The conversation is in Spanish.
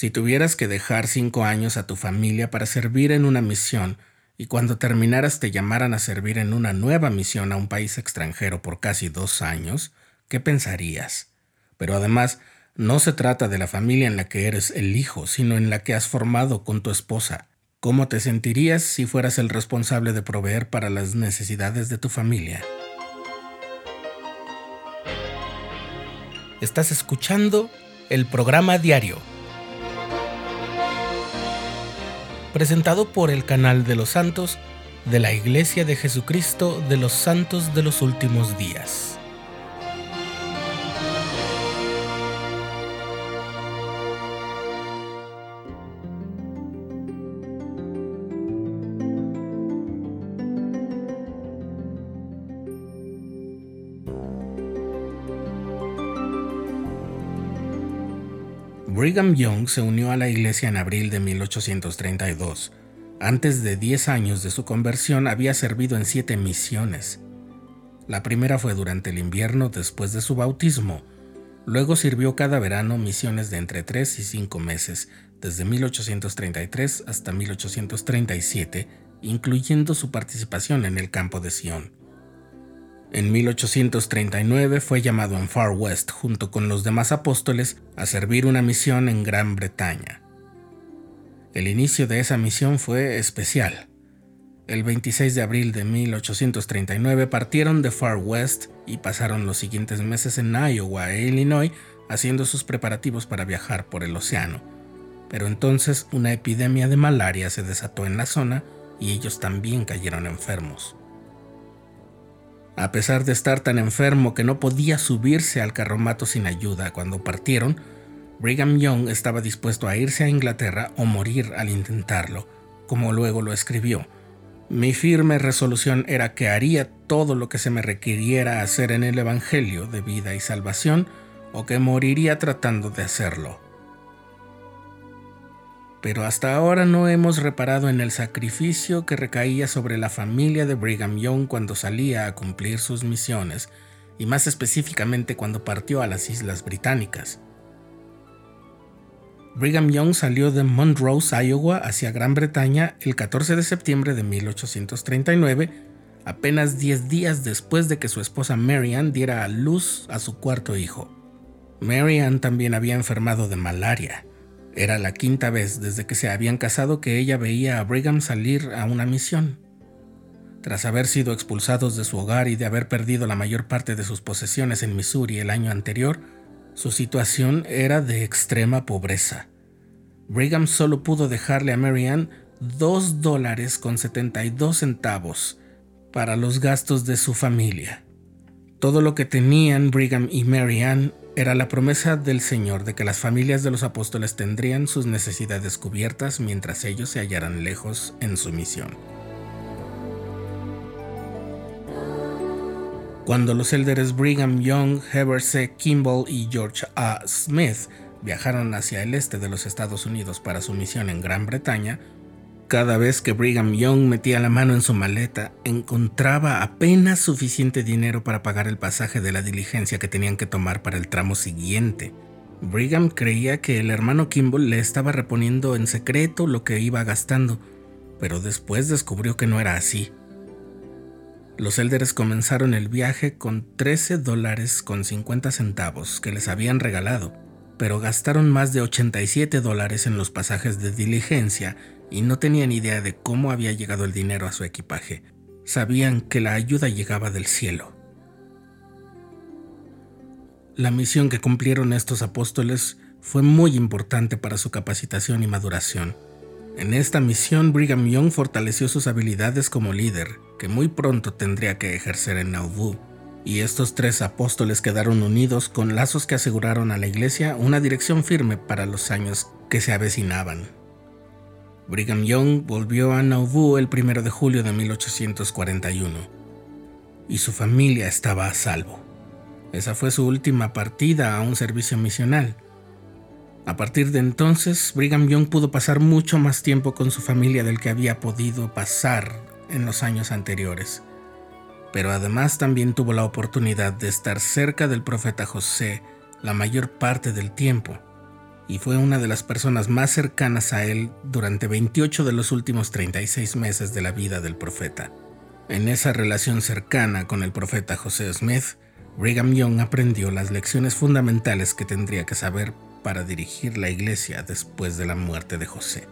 Si tuvieras que dejar cinco años a tu familia para servir en una misión y cuando terminaras te llamaran a servir en una nueva misión a un país extranjero por casi dos años, ¿qué pensarías? Pero además, no se trata de la familia en la que eres el hijo, sino en la que has formado con tu esposa. ¿Cómo te sentirías si fueras el responsable de proveer para las necesidades de tu familia? Estás escuchando el programa diario presentado por el canal de los santos de la Iglesia de Jesucristo de los Santos de los Últimos Días. Brigham Young se unió a la iglesia en abril de 1832. Antes de 10 años de su conversión había servido en siete misiones. La primera fue durante el invierno después de su bautismo. Luego sirvió cada verano misiones de entre 3 y 5 meses, desde 1833 hasta 1837, incluyendo su participación en el campo de Sion. En 1839 fue llamado en Far West junto con los demás apóstoles a servir una misión en Gran Bretaña. El inicio de esa misión fue especial. El 26 de abril de 1839 partieron de Far West y pasaron los siguientes meses en Iowa e Illinois haciendo sus preparativos para viajar por el océano. Pero entonces una epidemia de malaria se desató en la zona y ellos también cayeron enfermos. A pesar de estar tan enfermo que no podía subirse al carromato sin ayuda cuando partieron, Brigham Young estaba dispuesto a irse a Inglaterra o morir al intentarlo, como luego lo escribió. Mi firme resolución era que haría todo lo que se me requiriera hacer en el Evangelio de vida y salvación, o que moriría tratando de hacerlo pero hasta ahora no hemos reparado en el sacrificio que recaía sobre la familia de Brigham Young cuando salía a cumplir sus misiones, y más específicamente cuando partió a las Islas Británicas. Brigham Young salió de Montrose, Iowa, hacia Gran Bretaña el 14 de septiembre de 1839, apenas 10 días después de que su esposa Marianne diera a luz a su cuarto hijo. Marianne también había enfermado de malaria era la quinta vez desde que se habían casado que ella veía a Brigham salir a una misión. Tras haber sido expulsados de su hogar y de haber perdido la mayor parte de sus posesiones en Missouri el año anterior, su situación era de extrema pobreza. Brigham solo pudo dejarle a Marianne dos dólares con 72 centavos para los gastos de su familia. Todo lo que tenían Brigham y Marianne era la promesa del Señor de que las familias de los apóstoles tendrían sus necesidades cubiertas mientras ellos se hallaran lejos en su misión. Cuando los élderes Brigham Young, Heber C. Kimball y George A. Smith viajaron hacia el este de los Estados Unidos para su misión en Gran Bretaña, cada vez que Brigham Young metía la mano en su maleta, encontraba apenas suficiente dinero para pagar el pasaje de la diligencia que tenían que tomar para el tramo siguiente. Brigham creía que el hermano Kimball le estaba reponiendo en secreto lo que iba gastando, pero después descubrió que no era así. Los élderes comenzaron el viaje con 13 dólares con 50 centavos que les habían regalado, pero gastaron más de 87 dólares en los pasajes de diligencia y no tenían idea de cómo había llegado el dinero a su equipaje. Sabían que la ayuda llegaba del cielo. La misión que cumplieron estos apóstoles fue muy importante para su capacitación y maduración. En esta misión, Brigham Young fortaleció sus habilidades como líder, que muy pronto tendría que ejercer en Nauvoo, y estos tres apóstoles quedaron unidos con lazos que aseguraron a la iglesia una dirección firme para los años que se avecinaban. Brigham Young volvió a Nauvoo el 1 de julio de 1841 y su familia estaba a salvo. Esa fue su última partida a un servicio misional. A partir de entonces, Brigham Young pudo pasar mucho más tiempo con su familia del que había podido pasar en los años anteriores. Pero además también tuvo la oportunidad de estar cerca del profeta José la mayor parte del tiempo y fue una de las personas más cercanas a él durante 28 de los últimos 36 meses de la vida del profeta. En esa relación cercana con el profeta José Smith, Brigham Young aprendió las lecciones fundamentales que tendría que saber para dirigir la iglesia después de la muerte de José.